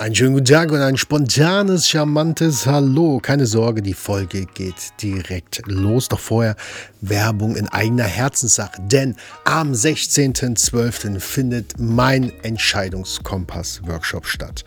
Einen schönen guten Tag und ein spontanes, charmantes Hallo. Keine Sorge, die Folge geht direkt los. Doch vorher Werbung in eigener Herzenssache. Denn am 16.12. findet mein Entscheidungskompass-Workshop statt.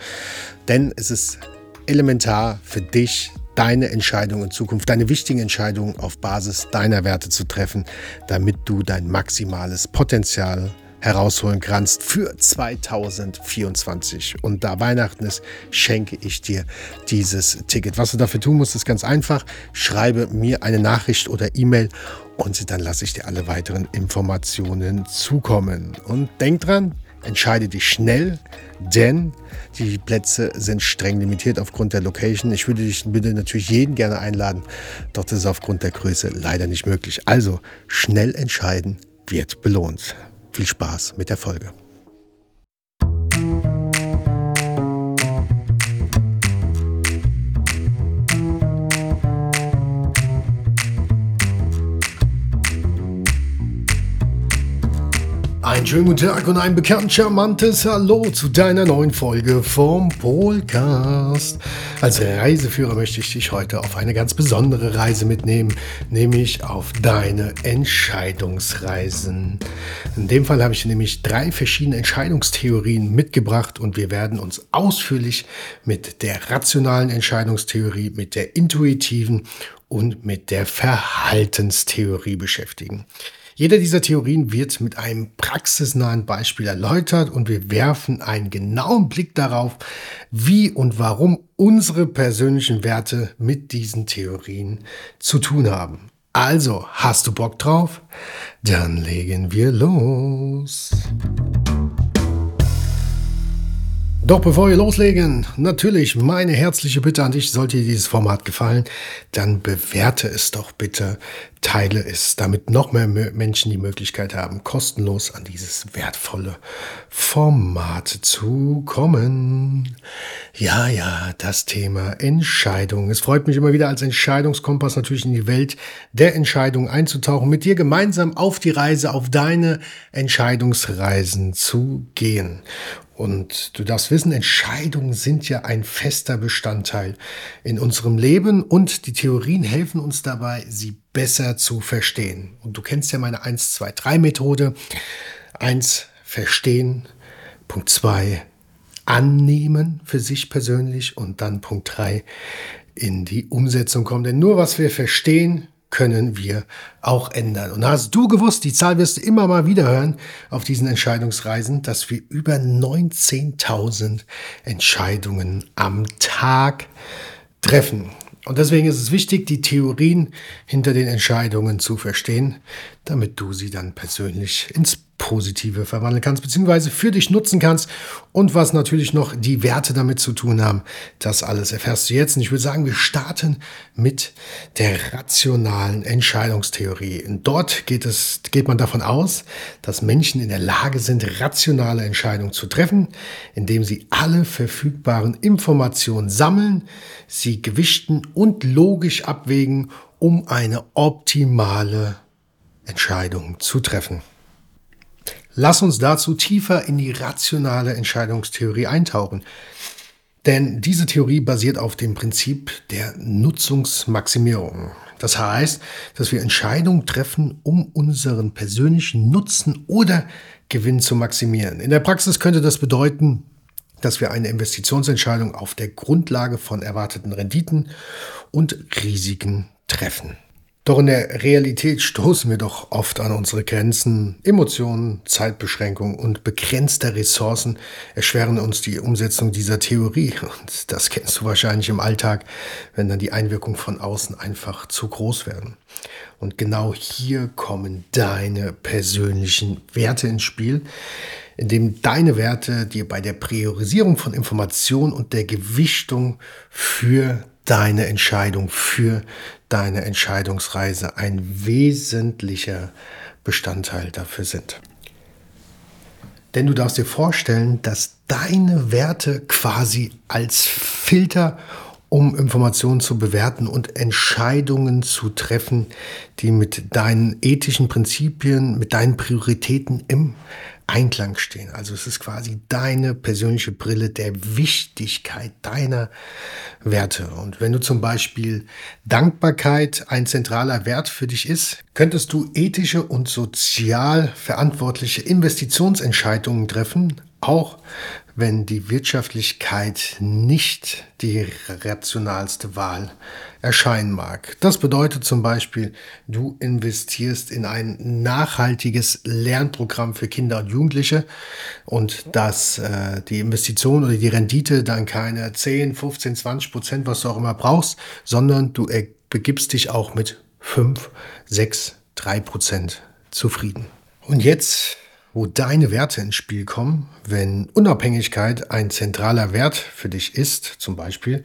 Denn es ist elementar für dich, deine Entscheidung in Zukunft, deine wichtigen Entscheidungen auf Basis deiner Werte zu treffen, damit du dein maximales Potenzial herausholen kannst für 2024. Und da Weihnachten ist, schenke ich dir dieses Ticket. Was du dafür tun musst, ist ganz einfach. Schreibe mir eine Nachricht oder E-Mail und dann lasse ich dir alle weiteren Informationen zukommen. Und denk dran, entscheide dich schnell, denn die Plätze sind streng limitiert aufgrund der Location. Ich würde dich bitte natürlich jeden gerne einladen, doch das ist aufgrund der Größe leider nicht möglich. Also schnell entscheiden wird belohnt. Viel Spaß mit der Folge. Einen schönen guten Tag und ein bekannt charmantes Hallo zu deiner neuen Folge vom Polcast. Als Reiseführer möchte ich dich heute auf eine ganz besondere Reise mitnehmen, nämlich auf deine Entscheidungsreisen. In dem Fall habe ich nämlich drei verschiedene Entscheidungstheorien mitgebracht und wir werden uns ausführlich mit der rationalen Entscheidungstheorie, mit der intuitiven und mit der Verhaltenstheorie beschäftigen. Jeder dieser Theorien wird mit einem praxisnahen Beispiel erläutert und wir werfen einen genauen Blick darauf, wie und warum unsere persönlichen Werte mit diesen Theorien zu tun haben. Also, hast du Bock drauf? Dann legen wir los. Doch bevor wir loslegen, natürlich meine herzliche Bitte an dich, sollte dir dieses Format gefallen, dann bewerte es doch bitte, teile es, damit noch mehr Menschen die Möglichkeit haben, kostenlos an dieses wertvolle Format zu kommen. Ja, ja, das Thema Entscheidung. Es freut mich immer wieder als Entscheidungskompass natürlich in die Welt der Entscheidung einzutauchen, mit dir gemeinsam auf die Reise, auf deine Entscheidungsreisen zu gehen. Und du darfst wissen, Entscheidungen sind ja ein fester Bestandteil in unserem Leben und die Theorien helfen uns dabei, sie besser zu verstehen. Und du kennst ja meine 1, 2, 3 Methode. 1, verstehen. Punkt 2, annehmen für sich persönlich. Und dann Punkt 3, in die Umsetzung kommen. Denn nur was wir verstehen, können wir auch ändern. Und hast du gewusst, die Zahl wirst du immer mal wieder hören auf diesen Entscheidungsreisen, dass wir über 19.000 Entscheidungen am Tag treffen. Und deswegen ist es wichtig, die Theorien hinter den Entscheidungen zu verstehen, damit du sie dann persönlich ins Positive verwandeln kannst, beziehungsweise für dich nutzen kannst. Und was natürlich noch die Werte damit zu tun haben, das alles erfährst du jetzt. Und ich würde sagen, wir starten mit der rationalen Entscheidungstheorie. Und dort geht es, geht man davon aus, dass Menschen in der Lage sind, rationale Entscheidungen zu treffen, indem sie alle verfügbaren Informationen sammeln, sie gewichten und logisch abwägen, um eine optimale Entscheidung zu treffen. Lass uns dazu tiefer in die rationale Entscheidungstheorie eintauchen. Denn diese Theorie basiert auf dem Prinzip der Nutzungsmaximierung. Das heißt, dass wir Entscheidungen treffen, um unseren persönlichen Nutzen oder Gewinn zu maximieren. In der Praxis könnte das bedeuten, dass wir eine Investitionsentscheidung auf der Grundlage von erwarteten Renditen und Risiken treffen. Doch in der Realität stoßen wir doch oft an unsere Grenzen. Emotionen, Zeitbeschränkung und begrenzte Ressourcen erschweren uns die Umsetzung dieser Theorie. Und das kennst du wahrscheinlich im Alltag, wenn dann die Einwirkungen von außen einfach zu groß werden. Und genau hier kommen deine persönlichen Werte ins Spiel, indem deine Werte dir bei der Priorisierung von Informationen und der Gewichtung für deine Entscheidung, für deine Entscheidungsreise ein wesentlicher Bestandteil dafür sind. Denn du darfst dir vorstellen, dass deine Werte quasi als Filter, um Informationen zu bewerten und Entscheidungen zu treffen, die mit deinen ethischen Prinzipien, mit deinen Prioritäten im Einklang stehen. Also es ist quasi deine persönliche Brille der Wichtigkeit deiner Werte. Und wenn du zum Beispiel Dankbarkeit ein zentraler Wert für dich ist, könntest du ethische und sozial verantwortliche Investitionsentscheidungen treffen, auch wenn die Wirtschaftlichkeit nicht die rationalste Wahl erscheinen mag. Das bedeutet zum Beispiel, du investierst in ein nachhaltiges Lernprogramm für Kinder und Jugendliche und dass äh, die Investition oder die Rendite dann keine 10, 15, 20 Prozent, was du auch immer brauchst, sondern du begibst dich auch mit 5, 6, 3 Prozent zufrieden. Und jetzt wo deine Werte ins Spiel kommen. Wenn Unabhängigkeit ein zentraler Wert für dich ist, zum Beispiel,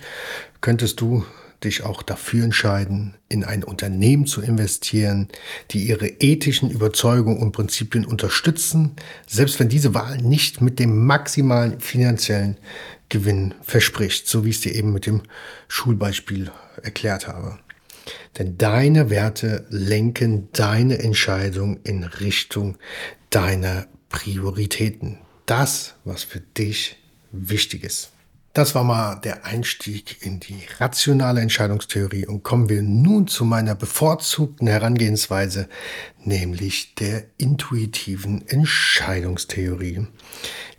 könntest du dich auch dafür entscheiden, in ein Unternehmen zu investieren, die ihre ethischen Überzeugungen und Prinzipien unterstützen, selbst wenn diese Wahl nicht mit dem maximalen finanziellen Gewinn verspricht, so wie ich es dir eben mit dem Schulbeispiel erklärt habe. Denn deine Werte lenken deine Entscheidung in Richtung deiner Prioritäten. Das, was für dich wichtig ist. Das war mal der Einstieg in die rationale Entscheidungstheorie und kommen wir nun zu meiner bevorzugten Herangehensweise, nämlich der intuitiven Entscheidungstheorie.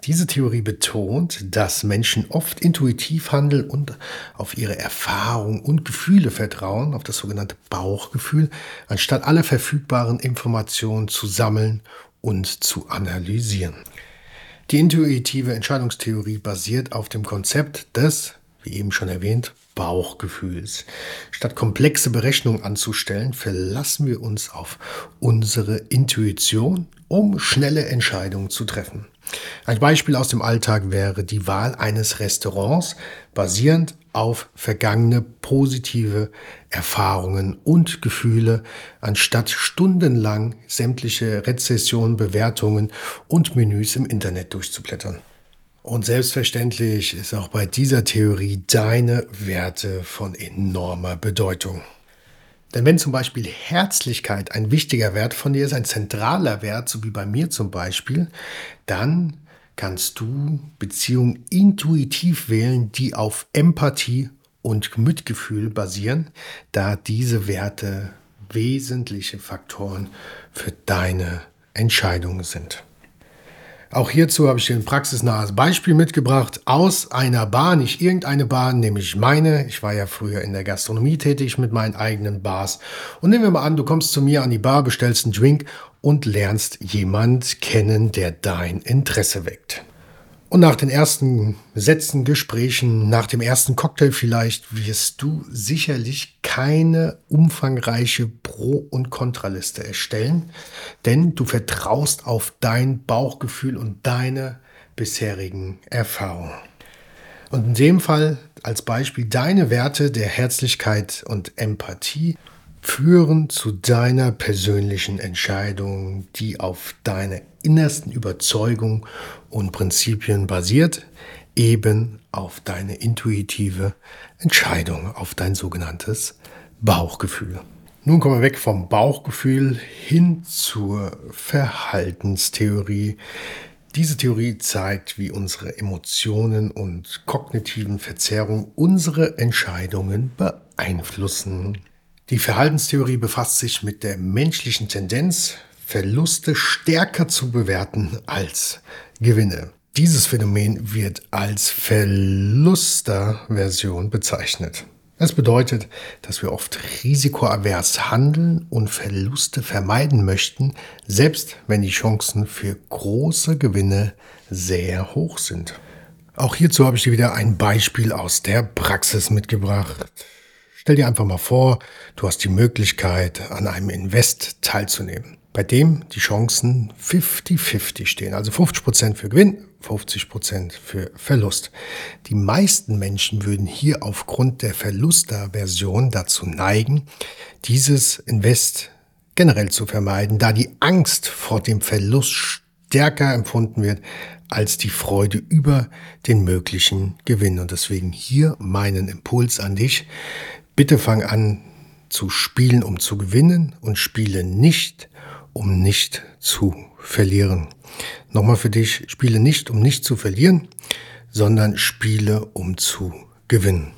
Diese Theorie betont, dass Menschen oft intuitiv handeln und auf ihre Erfahrung und Gefühle vertrauen, auf das sogenannte Bauchgefühl, anstatt alle verfügbaren Informationen zu sammeln und zu analysieren. Die intuitive Entscheidungstheorie basiert auf dem Konzept des, wie eben schon erwähnt, Bauchgefühls. Statt komplexe Berechnungen anzustellen, verlassen wir uns auf unsere Intuition, um schnelle Entscheidungen zu treffen. Ein Beispiel aus dem Alltag wäre die Wahl eines Restaurants basierend auf vergangene positive Erfahrungen und Gefühle, anstatt stundenlang sämtliche Rezessionen, Bewertungen und Menüs im Internet durchzublättern. Und selbstverständlich ist auch bei dieser Theorie deine Werte von enormer Bedeutung. Denn wenn zum Beispiel Herzlichkeit ein wichtiger Wert von dir ist, ein zentraler Wert, so wie bei mir zum Beispiel, dann kannst du Beziehungen intuitiv wählen, die auf Empathie und Mitgefühl basieren, da diese Werte wesentliche Faktoren für deine Entscheidungen sind. Auch hierzu habe ich dir ein praxisnahes Beispiel mitgebracht aus einer Bar, nicht irgendeine Bar, nämlich meine. Ich war ja früher in der Gastronomie tätig mit meinen eigenen Bars. Und nehmen wir mal an, du kommst zu mir an die Bar, bestellst einen Drink und lernst jemand kennen, der dein Interesse weckt. Und nach den ersten Sätzen, Gesprächen, nach dem ersten Cocktail vielleicht, wirst du sicherlich keine umfangreiche Pro- und Kontraliste erstellen, denn du vertraust auf dein Bauchgefühl und deine bisherigen Erfahrungen. Und in dem Fall als Beispiel deine Werte der Herzlichkeit und Empathie führen zu deiner persönlichen Entscheidung, die auf deine innersten Überzeugung und Prinzipien basiert, eben auf deine intuitive Entscheidung, auf dein sogenanntes Bauchgefühl. Nun kommen wir weg vom Bauchgefühl hin zur Verhaltenstheorie. Diese Theorie zeigt, wie unsere Emotionen und kognitiven Verzerrungen unsere Entscheidungen beeinflussen. Die Verhaltenstheorie befasst sich mit der menschlichen Tendenz, Verluste stärker zu bewerten als Gewinne. Dieses Phänomen wird als Verlusterversion bezeichnet. Es bedeutet, dass wir oft risikoavers handeln und Verluste vermeiden möchten, selbst wenn die Chancen für große Gewinne sehr hoch sind. Auch hierzu habe ich dir wieder ein Beispiel aus der Praxis mitgebracht. Stell dir einfach mal vor, du hast die Möglichkeit, an einem Invest teilzunehmen, bei dem die Chancen 50-50 stehen. Also 50% für Gewinn, 50% für Verlust. Die meisten Menschen würden hier aufgrund der Verlusterversion dazu neigen, dieses Invest generell zu vermeiden, da die Angst vor dem Verlust stärker empfunden wird als die Freude über den möglichen Gewinn. Und deswegen hier meinen Impuls an dich. Bitte fang an zu spielen, um zu gewinnen und spiele nicht, um nicht zu verlieren. Nochmal für dich, spiele nicht, um nicht zu verlieren, sondern spiele, um zu gewinnen.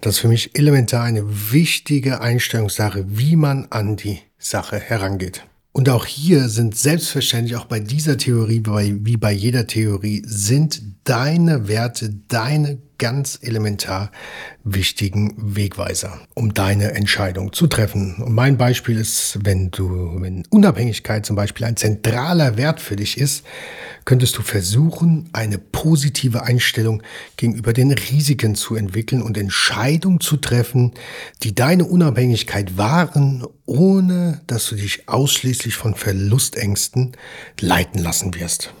Das ist für mich elementar eine wichtige Einstellungssache, wie man an die Sache herangeht. Und auch hier sind selbstverständlich, auch bei dieser Theorie, wie bei jeder Theorie, sind deine Werte, deine ganz elementar wichtigen Wegweiser, um deine Entscheidung zu treffen. Und mein Beispiel ist, wenn du, wenn Unabhängigkeit zum Beispiel ein zentraler Wert für dich ist, könntest du versuchen, eine positive Einstellung gegenüber den Risiken zu entwickeln und Entscheidungen zu treffen, die deine Unabhängigkeit wahren, ohne dass du dich ausschließlich von Verlustängsten leiten lassen wirst.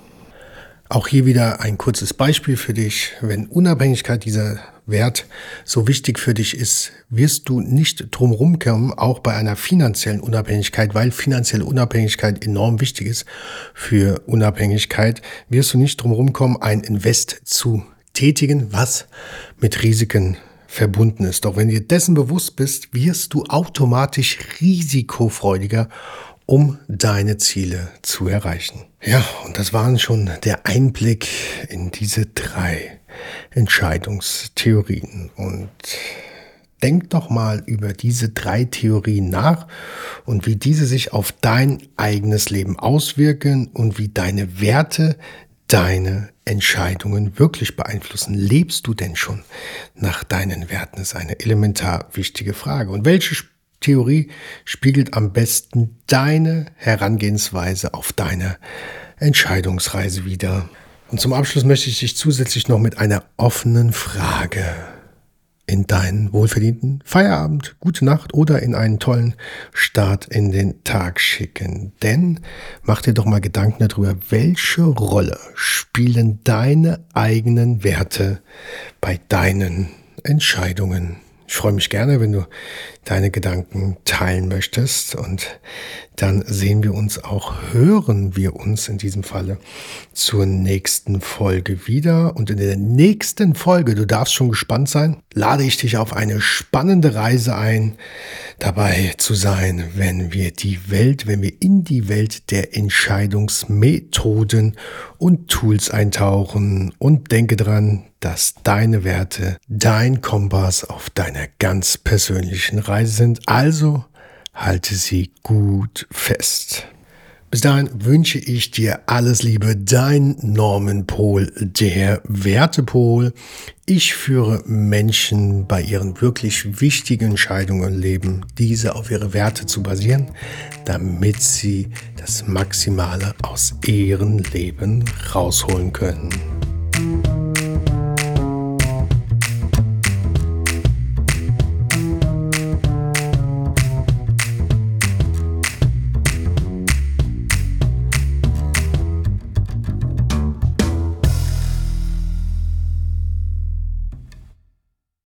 Auch hier wieder ein kurzes Beispiel für dich. Wenn Unabhängigkeit dieser Wert so wichtig für dich ist, wirst du nicht drumherum kommen, auch bei einer finanziellen Unabhängigkeit, weil finanzielle Unabhängigkeit enorm wichtig ist für Unabhängigkeit, wirst du nicht drumherum kommen, ein Invest zu tätigen, was mit Risiken verbunden ist. Doch wenn dir dessen bewusst bist, wirst du automatisch risikofreudiger um deine Ziele zu erreichen. Ja, und das waren schon der Einblick in diese drei Entscheidungstheorien. Und denk doch mal über diese drei Theorien nach und wie diese sich auf dein eigenes Leben auswirken und wie deine Werte deine Entscheidungen wirklich beeinflussen. Lebst du denn schon nach deinen Werten? Das ist eine elementar wichtige Frage. Und welche Theorie spiegelt am besten deine Herangehensweise auf deine Entscheidungsreise wider. Und zum Abschluss möchte ich dich zusätzlich noch mit einer offenen Frage in deinen wohlverdienten Feierabend, gute Nacht oder in einen tollen Start in den Tag schicken. Denn mach dir doch mal Gedanken darüber, welche Rolle spielen deine eigenen Werte bei deinen Entscheidungen. Ich freue mich gerne, wenn du deine Gedanken teilen möchtest. Und dann sehen wir uns auch, hören wir uns in diesem Falle zur nächsten Folge wieder. Und in der nächsten Folge, du darfst schon gespannt sein, lade ich dich auf eine spannende Reise ein, dabei zu sein, wenn wir die Welt, wenn wir in die Welt der Entscheidungsmethoden und Tools eintauchen. Und denke dran, dass deine Werte dein Kompass auf deiner ganz persönlichen Reise sind. Also halte sie gut fest. Bis dahin wünsche ich dir alles Liebe, dein Norman Pol, der Wertepol. Ich führe Menschen bei ihren wirklich wichtigen Entscheidungen im Leben, diese auf ihre Werte zu basieren, damit sie das Maximale aus ihrem Leben rausholen können.